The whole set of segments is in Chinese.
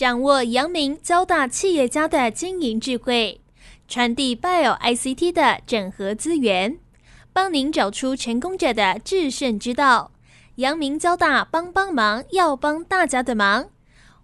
掌握阳明交大企业家的经营智慧，传递 Bio ICT 的整合资源，帮您找出成功者的制胜之道。阳明交大帮帮忙，要帮大家的忙。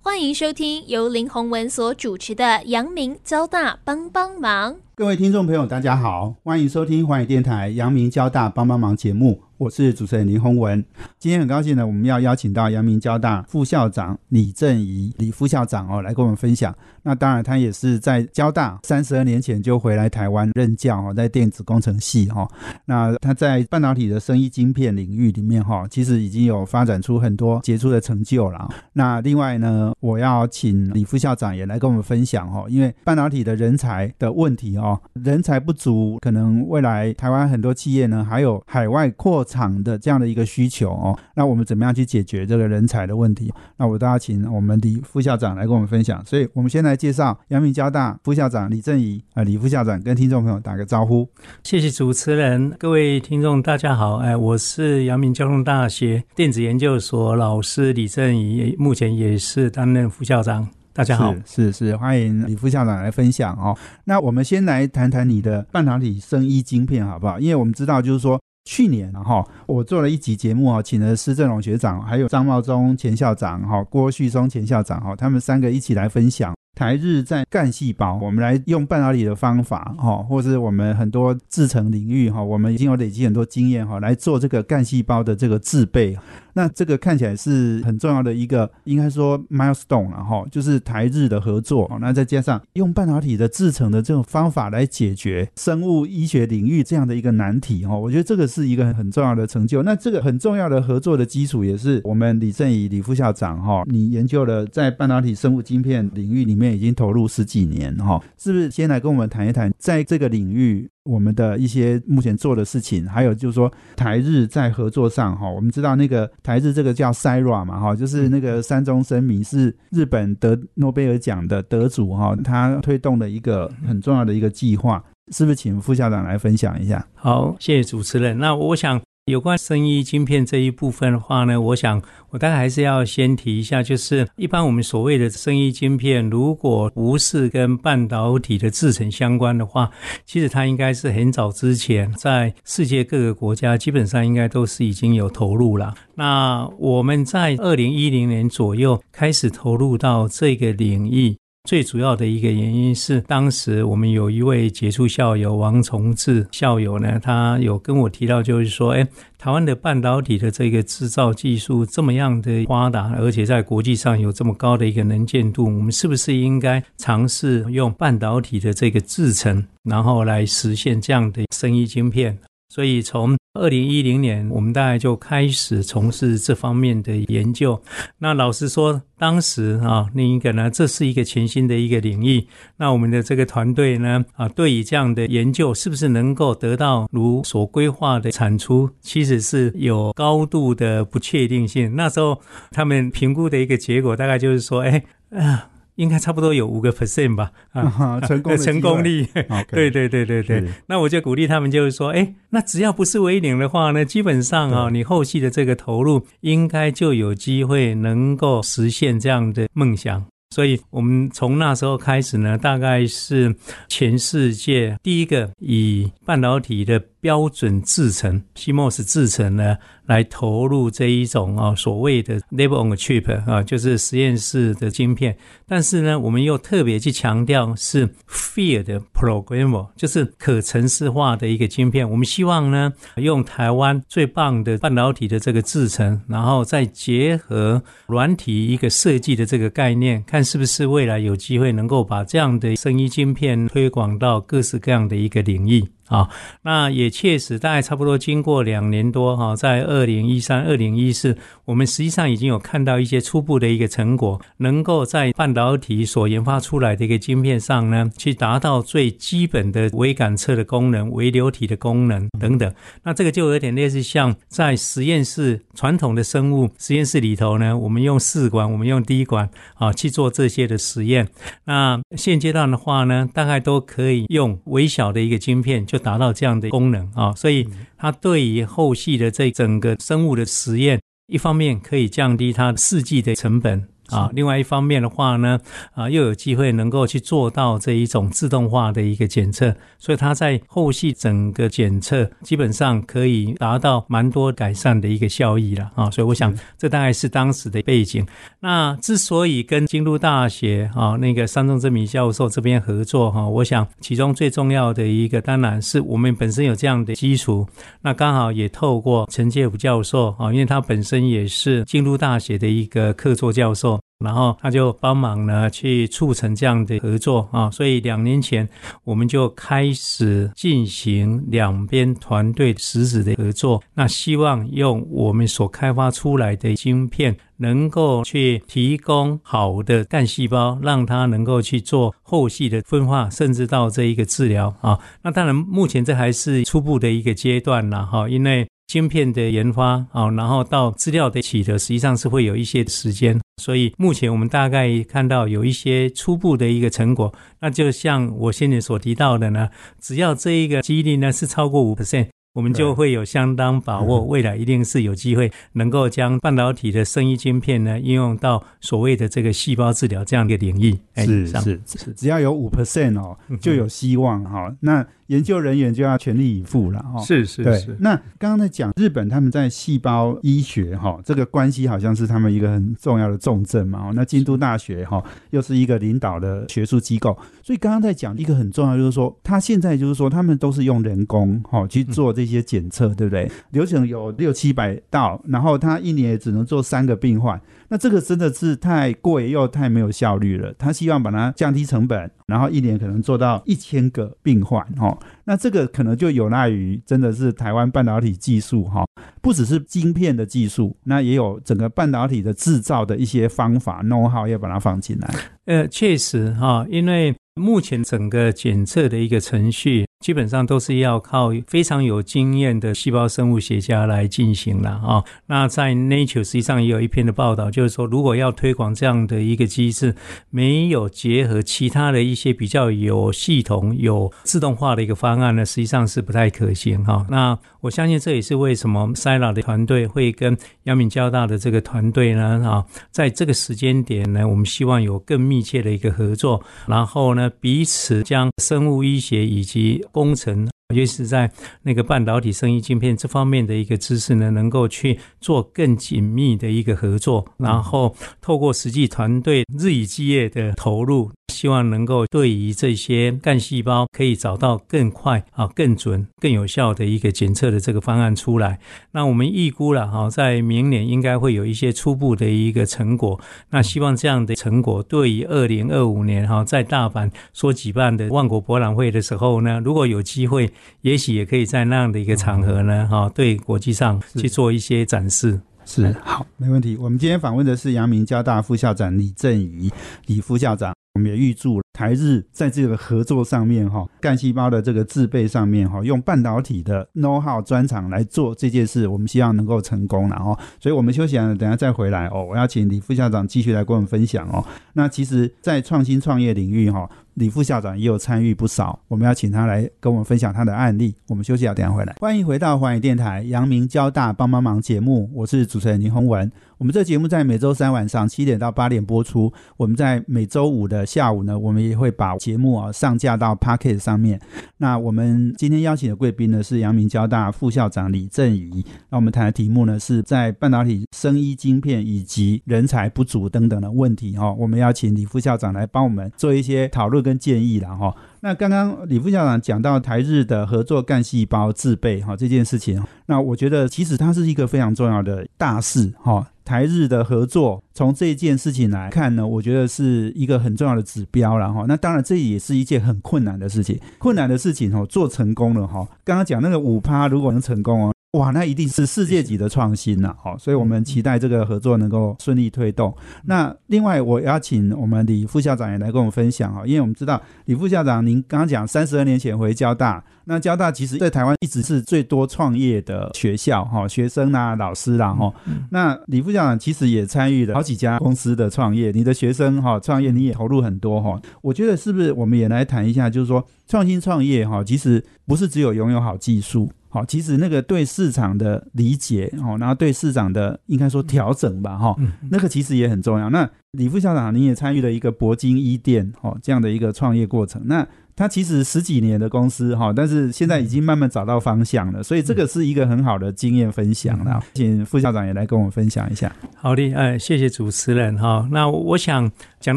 欢迎收听由林宏文所主持的《阳明交大帮帮忙》。各位听众朋友，大家好，欢迎收听华语电台《阳明交大帮帮忙》节目。我是主持人林宏文，今天很高兴呢，我们要邀请到阳明交大副校长李正仪李副校长哦，来跟我们分享。那当然，他也是在交大三十二年前就回来台湾任教哦，在电子工程系哈。那他在半导体的生意晶片领域里面哈，其实已经有发展出很多杰出的成就了。那另外呢，我要请李副校长也来跟我们分享哈，因为半导体的人才的问题哦，人才不足，可能未来台湾很多企业呢，还有海外扩厂的这样的一个需求哦，那我们怎么样去解决这个人才的问题？那我都要请我们李副校长来跟我们分享。所以，我们先来介绍阳明交大副校长李正仪啊，李副校长跟听众朋友打个招呼。谢谢主持人，各位听众大家好，哎，我是阳明交通大学电子研究所老师李正仪，目前也是担任副校长。大家好，是是，欢迎李副校长来分享哦。那我们先来谈谈你的半导体生医晶片好不好？因为我们知道，就是说。去年哈，我做了一集节目啊，请了施正荣学长，还有张茂忠前校长哈，郭旭松前校长哈，他们三个一起来分享。台日在干细胞，我们来用半导体的方法哈，或是我们很多制程领域哈，我们已经有累积很多经验哈，来做这个干细胞的这个制备。那这个看起来是很重要的一个，应该说 milestone 了哈，就是台日的合作。那再加上用半导体的制成的这种方法来解决生物医学领域这样的一个难题哈，我觉得这个是一个很重要的成就。那这个很重要的合作的基础也是我们李正宇李副校长哈，你研究了在半导体生物晶片领域里面已经投入十几年哈，是不是先来跟我们谈一谈在这个领域？我们的一些目前做的事情，还有就是说台日在合作上哈，我们知道那个台日这个叫 Sira 嘛哈，就是那个山中生明是日本得诺贝尔奖的得主哈，他推动的一个很重要的一个计划，是不是请副校长来分享一下？好，谢谢主持人。那我想。有关生医晶片这一部分的话呢，我想我大概还是要先提一下，就是一般我们所谓的生医晶片，如果不是跟半导体的制成相关的话，其实它应该是很早之前在世界各个国家基本上应该都是已经有投入了。那我们在二零一零年左右开始投入到这个领域。最主要的一个原因是，当时我们有一位杰出校友王崇志校友呢，他有跟我提到，就是说，哎，台湾的半导体的这个制造技术这么样的发达，而且在国际上有这么高的一个能见度，我们是不是应该尝试用半导体的这个制程，然后来实现这样的生意晶片？所以从二零一零年，我们大概就开始从事这方面的研究。那老实说，当时啊，另一个呢，这是一个全新的一个领域。那我们的这个团队呢，啊，对于这样的研究，是不是能够得到如所规划的产出，其实是有高度的不确定性。那时候他们评估的一个结果，大概就是说，哎，啊。应该差不多有五个 percent 吧，啊，成功成功率，对对对对对。那我就鼓励他们，就是说，哎，那只要不是为零的话呢，基本上啊，你后续的这个投入，应该就有机会能够实现这样的梦想。所以，我们从那时候开始呢，大概是全世界第一个以半导体的标准制成 CMOS 制成呢。来投入这一种啊所谓的 label on a chip 啊，就是实验室的晶片。但是呢，我们又特别去强调是 field programmer，就是可程式化的一个晶片。我们希望呢，用台湾最棒的半导体的这个制程，然后再结合软体一个设计的这个概念，看是不是未来有机会能够把这样的生意晶片推广到各式各样的一个领域。啊，那也确实，大概差不多经过两年多哈，在二零一三、二零一四，我们实际上已经有看到一些初步的一个成果，能够在半导体所研发出来的一个晶片上呢，去达到最基本的微感测的功能、微流体的功能等等。那这个就有点类似像在实验室传统的生物实验室里头呢，我们用试管、我们用滴管啊去做这些的实验。那现阶段的话呢，大概都可以用微小的一个晶片就。达到这样的功能啊，所以它对于后续的这整个生物的实验，一方面可以降低它试剂的成本啊。另外一方面的话呢，啊，又有机会能够去做到这一种自动化的一个检测，所以它在后续整个检测基本上可以达到蛮多改善的一个效益了啊。所以我想，这大概是当时的背景。那之所以跟京都大学啊那个山中真米教授这边合作哈，我想其中最重要的一个，当然是我们本身有这样的基础，那刚好也透过陈介甫教授啊，因为他本身也是京都大学的一个客座教授。然后他就帮忙呢，去促成这样的合作啊，所以两年前我们就开始进行两边团队实质的合作。那希望用我们所开发出来的晶片，能够去提供好的干细胞，让它能够去做后续的分化，甚至到这一个治疗啊。那当然，目前这还是初步的一个阶段了哈，因为。晶片的研发啊，然后到资料的取得，实际上是会有一些时间，所以目前我们大概看到有一些初步的一个成果。那就像我先前所提到的呢，只要这一个几率呢是超过五 percent。我们就会有相当把握，未来一定是有机会能够将半导体的生医晶片呢应用到所谓的这个细胞治疗这样的领域。是是是，只要有五 percent 哦，就有希望哈。那研究人员就要全力以赴了哈。是是是。那刚刚在讲日本他们在细胞医学哈这个关系好像是他们一个很重要的重症嘛。那京都大学哈又是一个领导的学术机构，所以刚刚在讲一个很重要就是说，他现在就是说他们都是用人工哈去做这。些检测对不对？流程有六七百道，然后他一年也只能做三个病患，那这个真的是太贵又太没有效率了。他希望把它降低成本，然后一年可能做到一千个病患哈。那这个可能就有赖于真的是台湾半导体技术哈，不只是晶片的技术，那也有整个半导体的制造的一些方法弄好要把它放进来。呃，确实哈，因为目前整个检测的一个程序。基本上都是要靠非常有经验的细胞生物学家来进行了啊。那在 Nature 实际上也有一篇的报道，就是说如果要推广这样的一个机制，没有结合其他的一些比较有系统、有自动化的一个方案呢，实际上是不太可行哈。那我相信这也是为什么 Sila 的团队会跟阳明交大的这个团队呢啊，在这个时间点呢，我们希望有更密切的一个合作，然后呢，彼此将生物医学以及工程。尤其是在那个半导体生意晶片这方面的一个知识呢，能够去做更紧密的一个合作，然后透过实际团队日以继夜的投入，希望能够对于这些干细胞可以找到更快啊、更准、更有效的一个检测的这个方案出来。那我们预估了哈，在明年应该会有一些初步的一个成果。那希望这样的成果对于二零二五年哈，在大阪所举办的万国博览会的时候呢，如果有机会。也许也可以在那样的一个场合呢，哈，对国际上去做一些展示。是好，没问题。我们今天访问的是阳明交大副校长李振宇，李副校长。我们也预祝台日在这个合作上面，哈，干细胞的这个制备上面，哈，用半导体的 know how 专长来做这件事，我们希望能够成功了，哦。所以我们休息了，等下再回来哦。我要请李副校长继续来跟我们分享哦。那其实，在创新创业领域，哈。李副校长也有参与不少，我们要请他来跟我们分享他的案例。我们休息啊，等下回来。欢迎回到华语电台阳明交大帮帮忙节目，我是主持人林宏文。我们这节目在每周三晚上七点到八点播出。我们在每周五的下午呢，我们也会把节目啊上架到 Pocket 上面。那我们今天邀请的贵宾呢是阳明交大副校长李振宇。那我们谈的题目呢是在半导体生医晶片以及人才不足等等的问题哈。我们邀请李副校长来帮我们做一些讨论。跟建议了哈，那刚刚李副校长讲到台日的合作干细胞制备哈这件事情，那我觉得其实它是一个非常重要的大事哈。台日的合作从这件事情来看呢，我觉得是一个很重要的指标了哈。那当然这也是一件很困难的事情，困难的事情哦做成功了哈。刚刚讲那个五趴如果能成功哦。哇，那一定是世界级的创新了，好，所以我们期待这个合作能够顺利推动。那另外，我邀请我们李副校长也来跟我们分享哈，因为我们知道李副校长，您刚刚讲三十二年前回交大，那交大其实在台湾一直是最多创业的学校哈，学生啊、老师啦哈。那李副校长其实也参与了好几家公司的创业，你的学生哈创业你也投入很多哈。我觉得是不是我们也来谈一下，就是说创新创业哈，其实不是只有拥有好技术。好，其实那个对市场的理解，哦，然后对市场的应该说调整吧，哈，那个其实也很重要。那李副校长，你也参与了一个铂金一店，哦，这样的一个创业过程。那他其实十几年的公司，哈，但是现在已经慢慢找到方向了，所以这个是一个很好的经验分享了。请副校长也来跟我们分享一下。好的，哎，谢谢主持人哈。那我想讲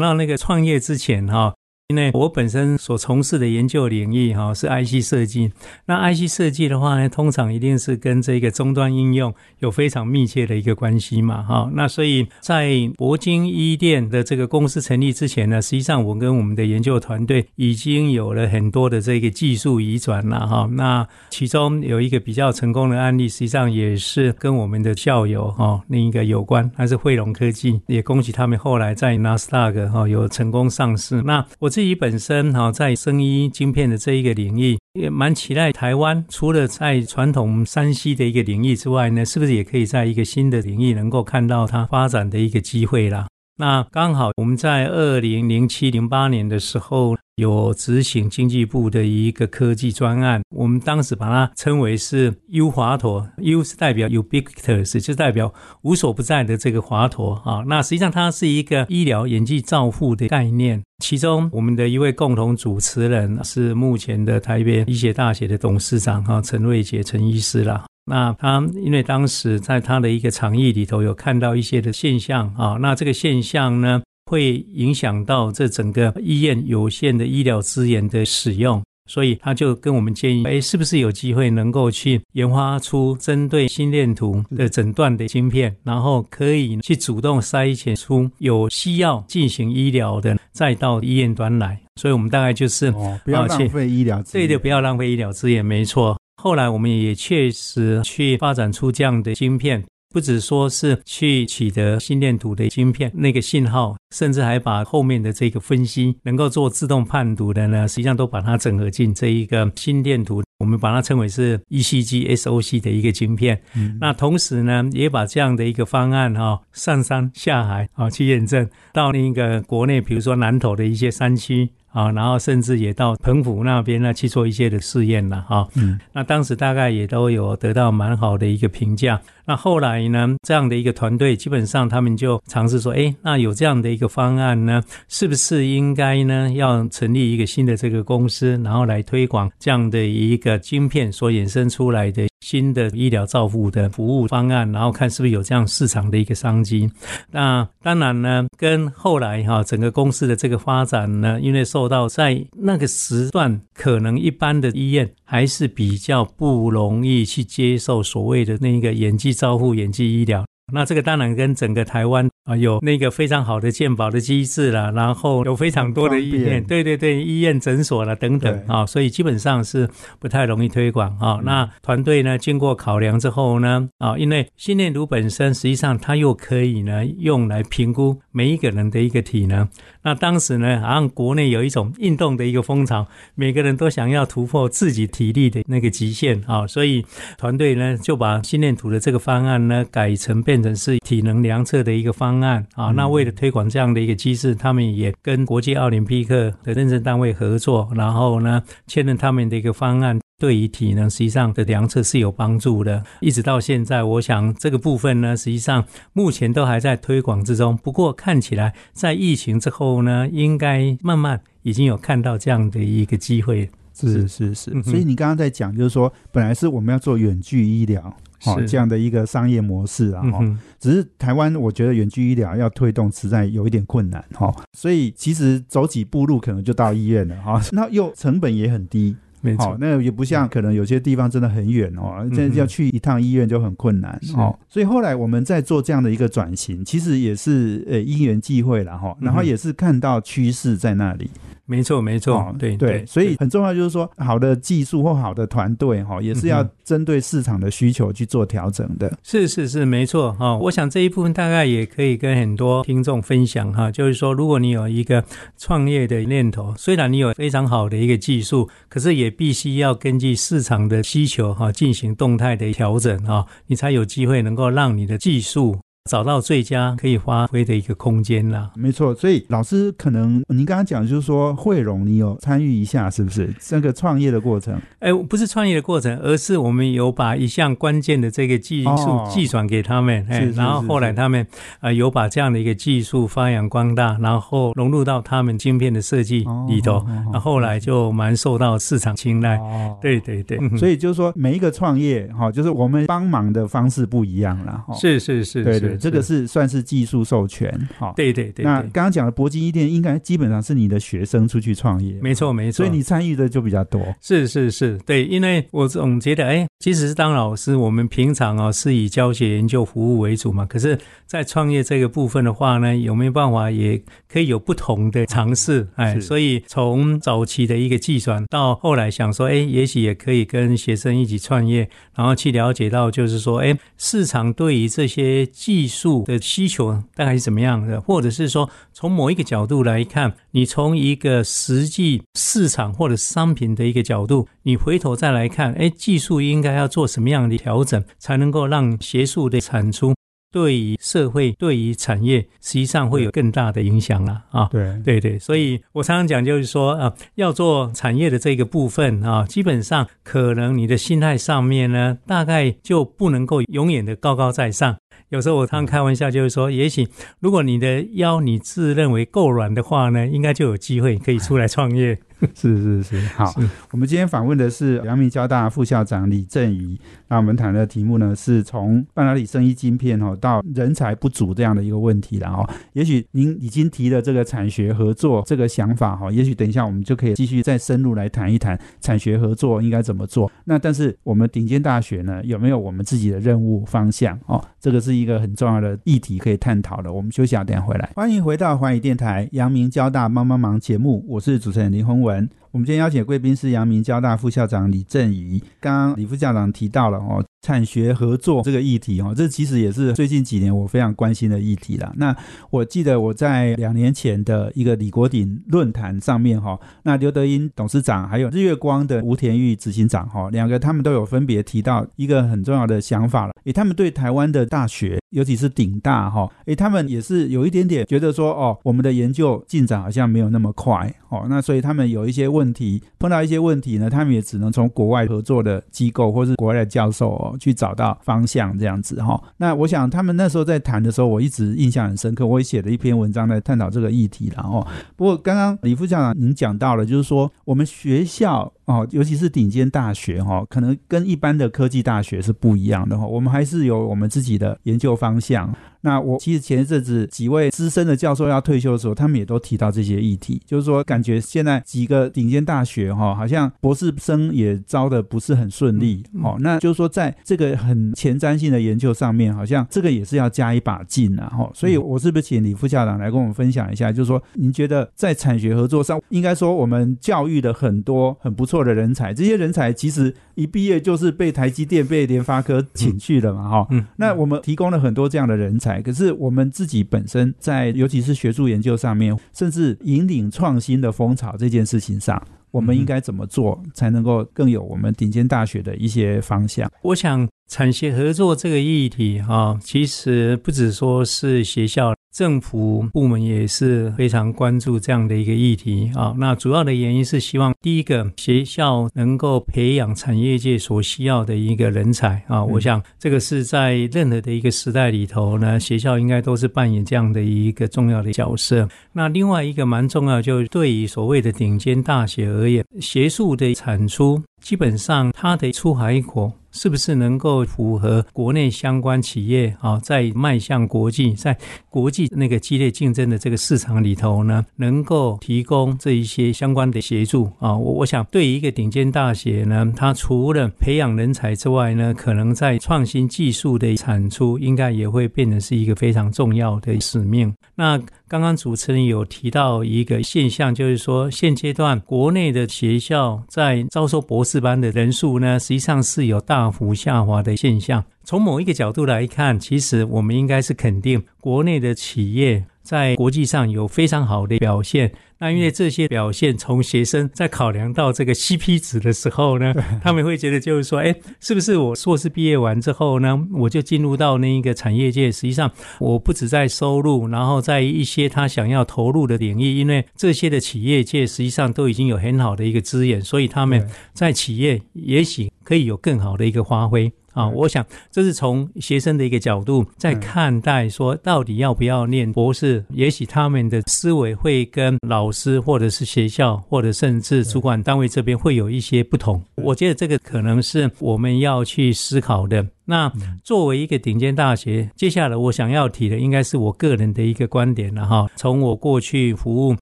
到那个创业之前哈。因为我本身所从事的研究领域哈是 IC 设计，那 IC 设计的话呢，通常一定是跟这个终端应用有非常密切的一个关系嘛哈。那所以在铂金一店的这个公司成立之前呢，实际上我跟我们的研究团队已经有了很多的这个技术移转了哈。那其中有一个比较成功的案例，实际上也是跟我们的校友哈另一个有关，还是汇龙科技，也恭喜他们后来在纳斯达克哈有成功上市。那我自自己本身哈，在生医晶片的这一个领域，也蛮期待台湾除了在传统山西的一个领域之外呢，是不是也可以在一个新的领域能够看到它发展的一个机会啦？那刚好我们在二零零七零八年的时候有执行经济部的一个科技专案，我们当时把它称为是 U 华佗，U 是代表 ubiquitous，就代表无所不在的这个华佗啊。那实际上它是一个医疗演技照护的概念，其中我们的一位共同主持人是目前的台北医学大学的董事长哈陈瑞杰陈医师啦。那他因为当时在他的一个场域里头有看到一些的现象啊，那这个现象呢会影响到这整个医院有限的医疗资源的使用，所以他就跟我们建议，哎，是不是有机会能够去研发出针对心电图的诊断的芯片，然后可以去主动筛选出有需要进行医疗的，再到医院端来。所以我们大概就是哦不要浪费医疗资源，对的，不要浪费医疗资源，没错。后来我们也确实去发展出这样的芯片，不只说是去取得心电图的晶片那个信号，甚至还把后面的这个分析能够做自动判读的呢，实际上都把它整合进这一个心电图，我们把它称为是 ECG SOC 的一个晶片。那同时呢，也把这样的一个方案哈上山下海啊去验证到那个国内，比如说南投的一些山区。啊，然后甚至也到澎湖那边呢去做一些的试验了哈。嗯，那当时大概也都有得到蛮好的一个评价。那后来呢，这样的一个团队基本上他们就尝试说，哎，那有这样的一个方案呢，是不是应该呢要成立一个新的这个公司，然后来推广这样的一个晶片所衍生出来的新的医疗照护的服务方案，然后看是不是有这样市场的一个商机。那当然呢，跟后来哈整个公司的这个发展呢，因为受到在那个时段，可能一般的医院还是比较不容易去接受所谓的那个演技。照护演技医疗，那这个当然跟整个台湾。啊，有那个非常好的鉴保的机制了，然后有非常多的医院，对对对，医院诊所了等等啊，所以基本上是不太容易推广啊。那团队呢，经过考量之后呢，啊，因为心电图本身实际上它又可以呢用来评估每一个人的一个体能。那当时呢，好像国内有一种运动的一个风潮，每个人都想要突破自己体力的那个极限啊，所以团队呢就把心电图的这个方案呢改成变成是体能量测的一个方。案啊，那为了推广这样的一个机制，他们也跟国际奥林匹克的认证单位合作，然后呢，确认他们的一个方案对于体能实际上的量测是有帮助的。一直到现在，我想这个部分呢，实际上目前都还在推广之中。不过看起来，在疫情之后呢，应该慢慢已经有看到这样的一个机会。是是是，所以你刚刚在讲，就是说，本来是我们要做远距医疗。哦，这样的一个商业模式啊，哈，只是台湾，我觉得远距医疗要推动实在有一点困难，哈，所以其实走几步路可能就到医院了，哈，那又成本也很低，没错，那也不像可能有些地方真的很远哦，这要去一趟医院就很困难，哦，所以后来我们在做这样的一个转型，其实也是呃因缘际会了，哈，然后也是看到趋势在那里。没错，没错，对对，所以很重要就是说，好的技术或好的团队哈，也是要针对市场的需求去做调整的。是是是，没错哈。我想这一部分大概也可以跟很多听众分享哈，就是说，如果你有一个创业的念头，虽然你有非常好的一个技术，可是也必须要根据市场的需求哈进行动态的调整哈，你才有机会能够让你的技术。找到最佳可以发挥的一个空间啦。没错，所以老师可能您刚刚讲就是说汇融，你有参与一下是不是这个创业的过程？哎，不是创业的过程，而是我们有把一项关键的这个技术寄转给他们，哎，然后后来他们啊有把这样的一个技术发扬光大，然后融入到他们晶片的设计里头，那后来就蛮受到市场青睐。对对对，所以就是说每一个创业哈，就是我们帮忙的方式不一样了。是是是，对对，这个是算是技术授权。好，对对对。那刚刚讲的铂金一店，应该基本上是你的学生出去创业，没错没错，所以你参与的就比较多。是是是，对，因为我总觉得，哎，即使是当老师，我们平常啊是以教学研究服务为主嘛，可是，在创业这个部分的话呢，有没有办法也可以有不同的尝试？哎，所以从早期的一个计算到后来想说，哎，也许也可以跟学生一起创业，然后去了解到，就是说，哎，市场对于这些技术的需求大概是怎么样的，或者是说，从某一个角度来看，你从一个实际市场或者商品的一个角度，你回头再来看，哎，技术应该要做什么样的调整，才能够让学术的产出？对于社会、对于产业，实际上会有更大的影响了啊！对对对，所以我常常讲，就是说啊，要做产业的这个部分啊，基本上可能你的心态上面呢，大概就不能够永远的高高在上。有时候我常常开玩笑，就是说，也许如果你的腰你自认为够软的话呢，应该就有机会可以出来创业。是是是，好，我们今天访问的是阳明交大副校长李振宇。那我们谈的题目呢，是从半导体生意晶片哦，到人才不足这样的一个问题了哦。也许您已经提了这个产学合作这个想法哈，也许等一下我们就可以继续再深入来谈一谈产学合作应该怎么做。那但是我们顶尖大学呢，有没有我们自己的任务方向哦？这个是一个很重要的议题可以探讨的。我们休息下，等下回来。欢迎回到华语电台阳明交大帮帮忙节目，我是主持人林宏文。我们今天邀请贵宾是阳明交大副校长李振宇。刚刚李副校长提到了哦，产学合作这个议题哦，这其实也是最近几年我非常关心的议题了。那我记得我在两年前的一个李国鼎论坛上面哈，那刘德英董事长还有日月光的吴田玉执行长哈，两个他们都有分别提到一个很重要的想法了。诶，他们对台湾的大学，尤其是顶大哈，诶，他们也是有一点点觉得说哦，我们的研究进展好像没有那么快哦，那所以他们有一些问。问题碰到一些问题呢，他们也只能从国外合作的机构或是国外的教授哦去找到方向这样子哈。那我想他们那时候在谈的时候，我一直印象很深刻，我也写了一篇文章来探讨这个议题了哦。不过刚刚李副校长您讲到了，就是说我们学校哦，尤其是顶尖大学哈，可能跟一般的科技大学是不一样的哈。我们还是有我们自己的研究方向。那我其实前一阵子几位资深的教授要退休的时候，他们也都提到这些议题，就是说感觉现在几个顶尖大学哈，好像博士生也招的不是很顺利哦。那就是说在这个很前瞻性的研究上面，好像这个也是要加一把劲啊哈。所以我是不是请李副校长来跟我们分享一下，就是说您觉得在产学合作上，应该说我们教育的很多很不错的人才，这些人才其实一毕业就是被台积电、被联发科请去了嘛哈。嗯那我们提供了很多这样的人才。可是我们自己本身在，尤其是学术研究上面，甚至引领创新的风潮这件事情上，我们应该怎么做才能够更有我们顶尖大学的一些方向？我想，产学合作这个议题哈，其实不只说是学校。政府部门也是非常关注这样的一个议题啊。那主要的原因是希望第一个学校能够培养产业界所需要的一个人才啊。我想这个是在任何的一个时代里头呢，学校应该都是扮演这样的一个重要的角色。那另外一个蛮重要，就对于所谓的顶尖大学而言，学术的产出基本上它的出海口。是不是能够符合国内相关企业啊，在迈向国际，在国际那个激烈竞争的这个市场里头呢，能够提供这一些相关的协助啊？我我想，对于一个顶尖大学呢，它除了培养人才之外呢，可能在创新技术的产出，应该也会变成是一个非常重要的使命。那刚刚主持人有提到一个现象，就是说现阶段国内的学校在招收博士班的人数呢，实际上是有大幅下滑的现象。从某一个角度来看，其实我们应该是肯定国内的企业在国际上有非常好的表现。那因为这些表现，从学生在考量到这个 CP 值的时候呢，他们会觉得就是说，哎，是不是我硕士毕业完之后呢，我就进入到那一个产业界？实际上，我不止在收入，然后在一些他想要投入的领域，因为这些的企业界实际上都已经有很好的一个资源，所以他们在企业也许可以有更好的一个发挥。啊，我想这是从学生的一个角度在看待，说到底要不要念博士？也许他们的思维会跟老师或者是学校或者甚至主管单位这边会有一些不同。我觉得这个可能是我们要去思考的。那作为一个顶尖大学，接下来我想要提的，应该是我个人的一个观点了哈。从我过去服务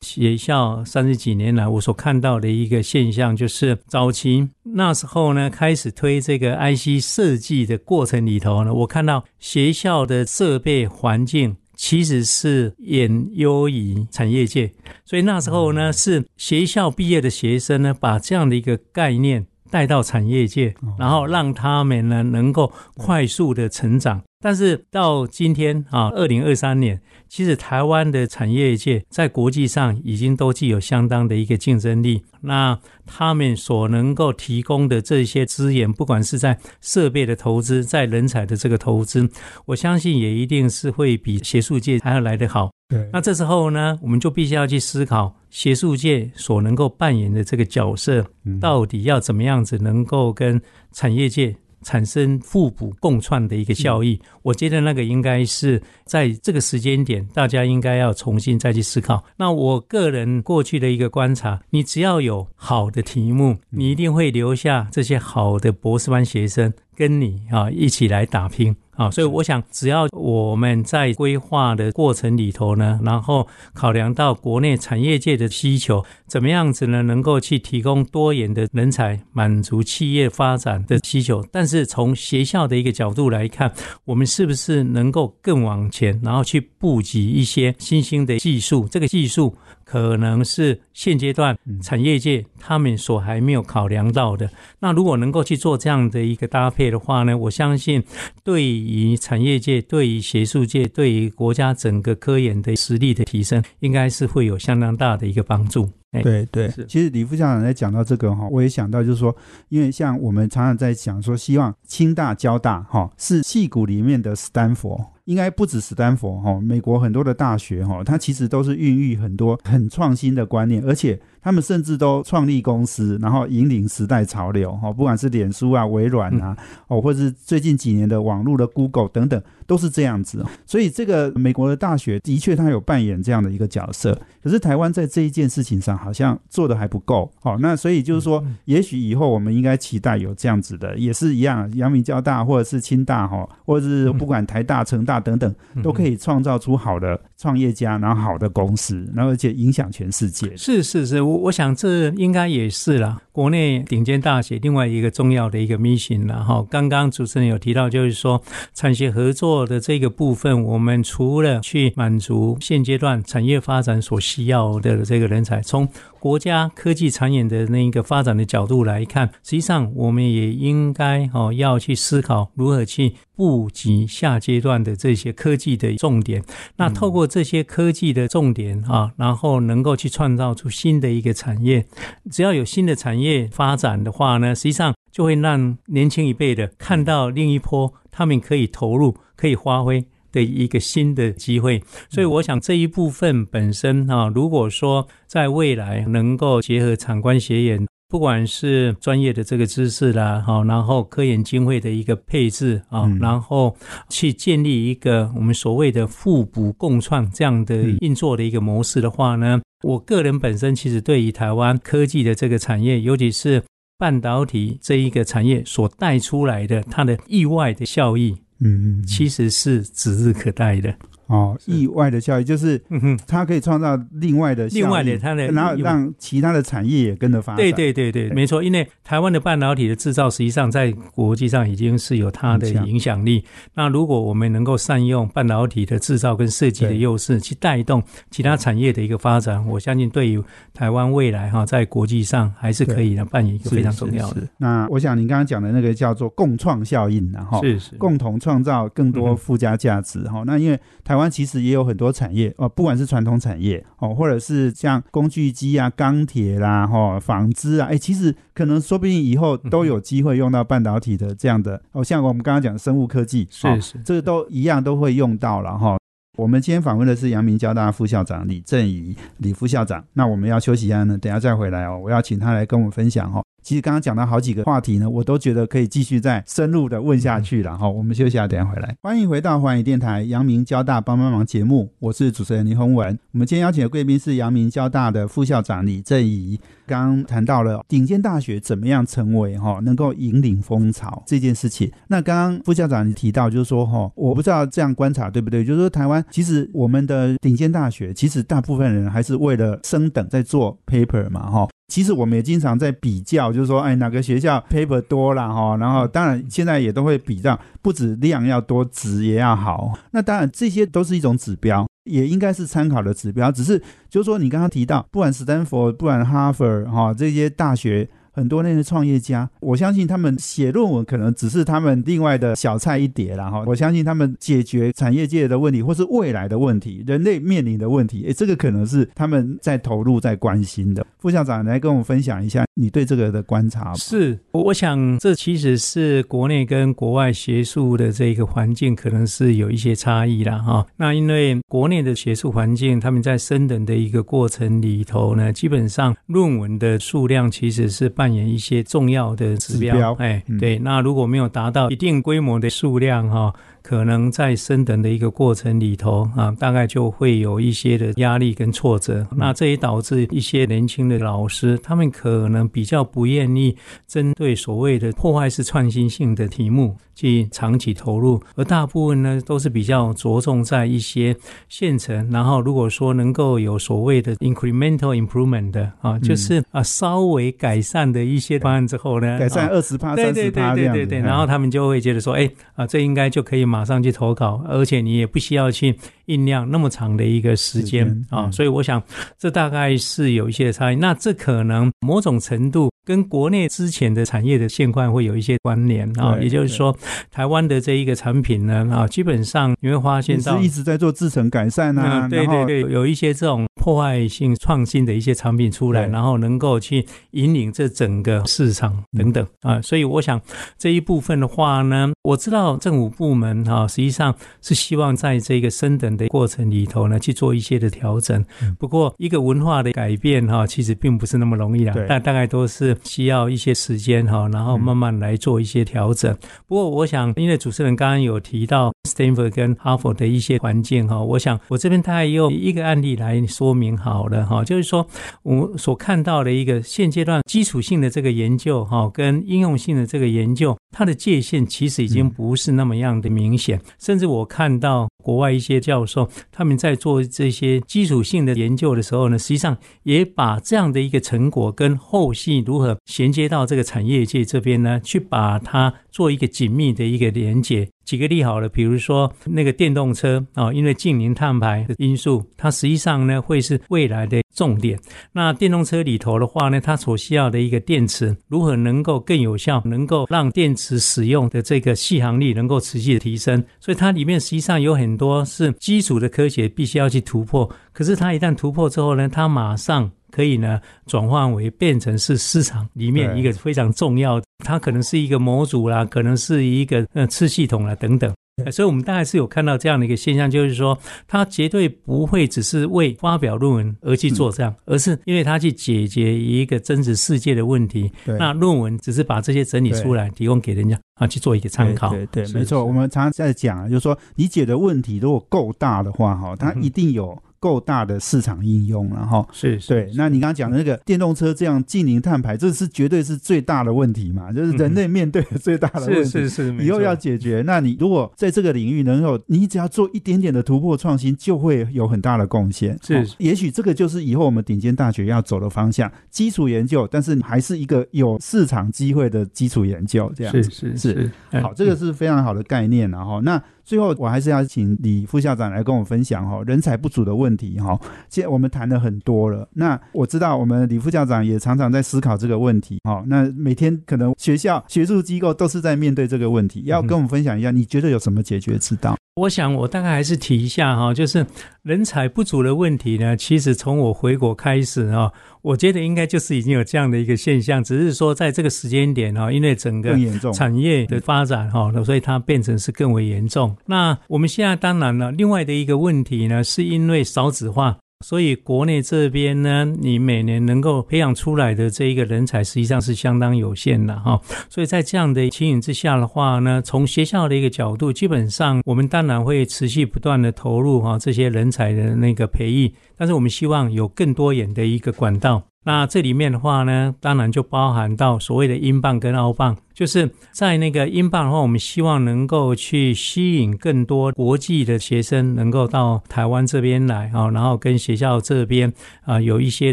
学校三十几年来，我所看到的一个现象，就是早期那时候呢，开始推这个 IC 设计的过程里头呢，我看到学校的设备环境其实是远优于产业界，所以那时候呢，是学校毕业的学生呢，把这样的一个概念。带到产业界，然后让他们呢能够快速的成长。但是到今天啊，二零二三年，其实台湾的产业界在国际上已经都具有相当的一个竞争力。那他们所能够提供的这些资源，不管是在设备的投资，在人才的这个投资，我相信也一定是会比学术界还要来得好。对。那这时候呢，我们就必须要去思考学术界所能够扮演的这个角色，到底要怎么样子能够跟产业界。产生互补共创的一个效益，我觉得那个应该是在这个时间点，大家应该要重新再去思考。那我个人过去的一个观察，你只要有好的题目，你一定会留下这些好的博士班学生跟你啊一起来打拼。啊，所以我想，只要我们在规划的过程里头呢，然后考量到国内产业界的需求，怎么样子呢，能够去提供多元的人才，满足企业发展的需求。但是从学校的一个角度来看，我们是不是能够更往前，然后去布局一些新兴的技术？这个技术。可能是现阶段产业界他们所还没有考量到的。那如果能够去做这样的一个搭配的话呢，我相信对以产业界、对于学术界、对于国家整个科研的实力的提升，应该是会有相当大的一个帮助。对对，其实李副校长在讲到这个哈，我也想到就是说，因为像我们常常在讲说，希望清大、交大哈是戏骨里面的斯坦福。应该不止斯坦福哈，美国很多的大学哈，它其实都是孕育很多很创新的观念，而且他们甚至都创立公司，然后引领时代潮流哈，不管是脸书啊、微软啊，哦，或者是最近几年的网络的 Google 等等。都是这样子，所以这个美国的大学的确它有扮演这样的一个角色，可是台湾在这一件事情上好像做的还不够。好，那所以就是说，也许以后我们应该期待有这样子的，也是一样，阳明交大或者是清大哈，或者是不管台大、成大等等，都可以创造出好的创业家，然后好的公司，然后而且影响全世界。是是是，我我想这应该也是了。国内顶尖大学另外一个重要的一个 mission 了哈。刚刚主持人有提到，就是说产学合作的这个部分，我们除了去满足现阶段产业发展所需要的这个人才，从国家科技产业的那一个发展的角度来看，实际上我们也应该哦要去思考如何去布局下阶段的这些科技的重点。那透过这些科技的重点啊，然后能够去创造出新的一个产业。只要有新的产业发展的话呢，实际上就会让年轻一辈的看到另一波他们可以投入、可以发挥。的一个新的机会，所以我想这一部分本身啊，如果说在未来能够结合产官学研，不管是专业的这个知识啦，好，然后科研经费的一个配置啊，然后去建立一个我们所谓的互补共创这样的运作的一个模式的话呢，我个人本身其实对于台湾科技的这个产业，尤其是半导体这一个产业所带出来的它的意外的效益。嗯嗯，其实是指日可待的。哦，意外的效益就是，它可以创造另外的另外的它的，然后让其他的产业也跟着发展。对对对对，没错。因为台湾的半导体的制造，实际上在国际上已经是有它的影响力。那如果我们能够善用半导体的制造跟设计的优势，去带动其他产业的一个发展，我相信对于台湾未来哈，在国际上还是可以呢扮演一个非常重要的。那我想您刚刚讲的那个叫做共创效应，然后是是共同创造更多附加价值哈。那因为台湾其实也有很多产业哦，不管是传统产业哦，或者是像工具机啊、钢铁啦、哈纺织啊，哎，其实可能说不定以后都有机会用到半导体的这样的哦，像我们刚刚讲生物科技，是是，这个都一样都会用到了哈。我们今天访问的是阳明交大副校长李正仪李副校长，那我们要休息一下呢，等下再回来哦，我要请他来跟我们分享哈。其实刚刚讲到好几个话题呢，我都觉得可以继续再深入的问下去了哈。我们休息下，等下回来。欢迎回到环宇电台阳明交大帮帮忙节目，我是主持人林宏文。我们今天邀请的贵宾是阳明交大的副校长李正仪。刚刚谈到了顶尖大学怎么样成为哈能够引领风潮这件事情。那刚刚副校长你提到就是说哈，我不知道这样观察对不对？就是说台湾其实我们的顶尖大学其实大部分人还是为了升等在做 paper 嘛哈。其实我们也经常在比较，就是说，哎，哪个学校 paper 多了哈？然后当然现在也都会比较，不止量要多，值也要好。那当然这些都是一种指标，也应该是参考的指标。只是就是说，你刚刚提到，不管斯坦福，不管哈佛，哈这些大学。很多那些创业家，我相信他们写论文可能只是他们另外的小菜一碟了哈。我相信他们解决产业界的问题，或是未来的问题，人类面临的问题，诶，这个可能是他们在投入、在关心的。副校长来跟我们分享一下你对这个的观察。是，我想这其实是国内跟国外学术的这个环境可能是有一些差异了哈。那因为国内的学术环境，他们在升等的一个过程里头呢，基本上论文的数量其实是半。扮演一些重要的指标，哎，对，那如果没有达到一定规模的数量，哈。可能在升等的一个过程里头啊，大概就会有一些的压力跟挫折，那这也导致一些年轻的老师，他们可能比较不愿意针对所谓的破坏式创新性的题目去长期投入，而大部分呢都是比较着重在一些现成，然后如果说能够有所谓的 incremental improvement 的啊，就是啊稍微改善的一些方案之后呢，改善二十趴、三十趴对对对，然后他们就会觉得说，哎啊，这应该就可以马上去投稿，而且你也不需要去酝酿那么长的一个时间啊，所以我想这大概是有一些差异。那这可能某种程度跟国内之前的产业的现况会有一些关联啊，也就是说，台湾的这一个产品呢啊，基本上你会发现到一直在做制程改善啊，对对对，有一些这种破坏性创新的一些产品出来，然后能够去引领这整个市场等等啊，所以我想这一部分的话呢，我知道政府部门。哈，实际上是希望在这个升等的过程里头呢，去做一些的调整。不过，一个文化的改变哈，其实并不是那么容易的，但大概都是需要一些时间哈，然后慢慢来做一些调整。不过，我想，因为主持人刚刚有提到 Stanford 跟哈佛的一些环境哈，我想我这边大概用一个案例来说明好了哈，就是说我所看到的一个现阶段基础性的这个研究哈，跟应用性的这个研究，它的界限其实已经不是那么样的明。显，甚至我看到国外一些教授他们在做这些基础性的研究的时候呢，实际上也把这样的一个成果跟后续如何衔接到这个产业界这边呢，去把它做一个紧密的一个连接。举个例好了，比如说那个电动车啊，因为近零碳排的因素，它实际上呢会是未来的重点。那电动车里头的话呢，它所需要的一个电池如何能够更有效，能够让电池使用的这个续航力能够持续的提升，所以它里面实际上有很多是基础的科学必须要去突破。可是它一旦突破之后呢，它马上。可以呢，转换为变成是市场里面一个非常重要的，它可能是一个模组啦，可能是一个呃次系统啦等等。所以，我们大概是有看到这样的一个现象，就是说，他绝对不会只是为发表论文而去做这样，而是因为他去解决一个真实世界的问题。那论文只是把这些整理出来，提供给人家啊去做一个参考。对对，没错。我们常常在讲，就是说，你解的问题如果够大的话，哈，它一定有。够大的市场应用，了哈是对。那你刚刚讲的那个电动车这样近零碳排，这是绝对是最大的问题嘛？就是人类面对的最大的问题，是是是，以后要解决。那你如果在这个领域能够，你只要做一点点的突破创新，就会有很大的贡献。是，也许这个就是以后我们顶尖大学要走的方向，基础研究，但是还是一个有市场机会的基础研究，这样是是是。好，这个是非常好的概念，然后那。最后，我还是要请李副校长来跟我分享哈，人才不足的问题哈。现在我们谈了很多了，那我知道我们李副校长也常常在思考这个问题哈。那每天可能学校、学术机构都是在面对这个问题，要跟我们分享一下，你觉得有什么解决之道？我想，我大概还是提一下哈，就是人才不足的问题呢。其实从我回国开始啊，我觉得应该就是已经有这样的一个现象，只是说在这个时间点哈，因为整个产业的发展哈，所以它变成是更为严重。那我们现在当然了，另外的一个问题呢，是因为少子化。所以国内这边呢，你每年能够培养出来的这一个人才，实际上是相当有限的哈。所以在这样的情形之下的话呢，从学校的一个角度，基本上我们当然会持续不断的投入哈这些人才的那个培育，但是我们希望有更多元的一个管道。那这里面的话呢，当然就包含到所谓的英镑跟澳镑，就是在那个英镑的话，我们希望能够去吸引更多国际的学生能够到台湾这边来啊，然后跟学校这边啊有一些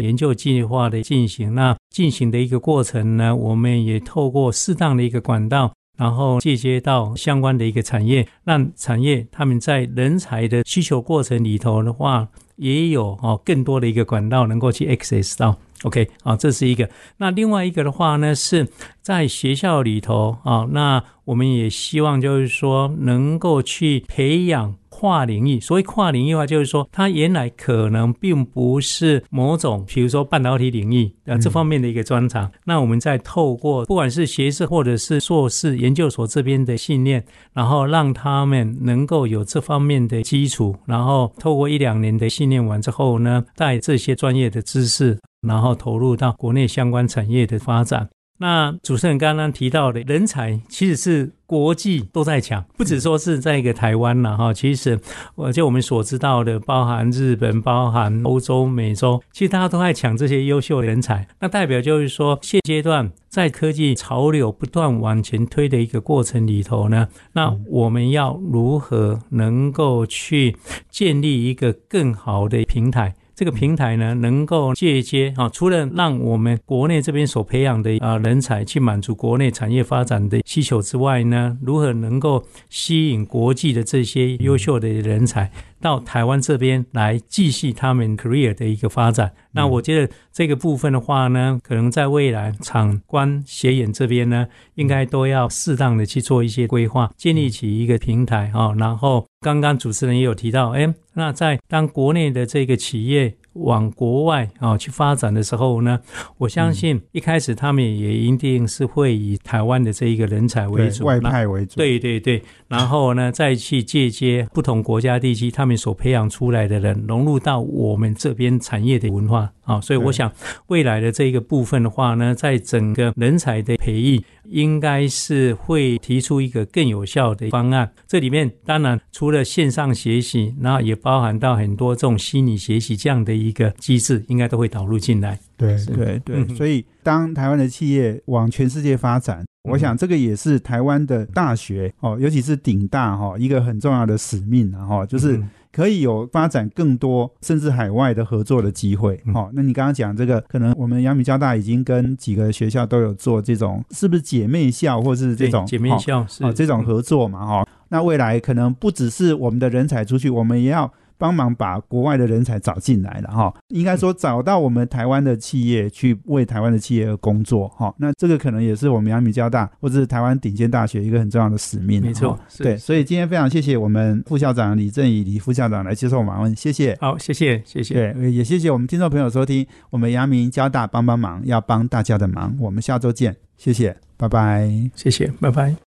研究计划的进行。那进行的一个过程呢，我们也透过适当的一个管道，然后借接到相关的一个产业，让产业他们在人才的需求过程里头的话，也有哦更多的一个管道能够去 access 到。OK，啊，这是一个。那另外一个的话呢，是在学校里头啊，那我们也希望就是说能够去培养跨领域。所谓跨领域的话，就是说它原来可能并不是某种，比如说半导体领域啊这方面的一个专长。那我们再透过不管是学士或者是硕士研究所这边的训练，然后让他们能够有这方面的基础，然后透过一两年的训练完之后呢，带这些专业的知识。然后投入到国内相关产业的发展。那主持人刚刚提到的人才，其实是国际都在抢，不只说是在一个台湾了哈。其实，我就我们所知道的，包含日本、包含欧洲、美洲，其实大家都在抢这些优秀人才。那代表就是说，现阶段在科技潮流不断往前推的一个过程里头呢，那我们要如何能够去建立一个更好的平台？这个平台呢，能够借接啊，除了让我们国内这边所培养的啊人才去满足国内产业发展的需求之外呢，如何能够吸引国际的这些优秀的人才？到台湾这边来继续他们 career 的一个发展。那我觉得这个部分的话呢，可能在未来场官协演这边呢，应该都要适当的去做一些规划，建立起一个平台啊。然后刚刚主持人也有提到，哎，那在当国内的这个企业。往国外啊去发展的时候呢，我相信一开始他们也一定是会以台湾的这一个人才为主，外派为主。对对对，然后呢再去借接不同国家地区他们所培养出来的人，融入到我们这边产业的文化啊。所以我想未来的这一个部分的话呢，在整个人才的培育。应该是会提出一个更有效的方案。这里面当然除了线上学习，然后也包含到很多这种虚拟学习这样的一个机制，应该都会导入进来。对对对，所以当台湾的企业往全世界发展，我想这个也是台湾的大学哦，尤其是顶大哈一个很重要的使命啊哈，就是。可以有发展更多甚至海外的合作的机会，好，那你刚刚讲这个，可能我们阳明交大已经跟几个学校都有做这种，是不是姐妹校或是这种姐妹校是这种合作嘛？哈，那未来可能不只是我们的人才出去，我们也要。帮忙把国外的人才找进来了哈，应该说找到我们台湾的企业去为台湾的企业而工作哈，那这个可能也是我们阳明交大或者是台湾顶尖大学一个很重要的使命。没错，对，所以今天非常谢谢我们副校长李正宇李副校长来接受访问，谢谢。好，谢谢，谢谢。对，也谢谢我们听众朋友收听我们阳明交大帮帮忙，要帮大家的忙，我们下周见，谢谢，拜拜，谢谢，拜拜。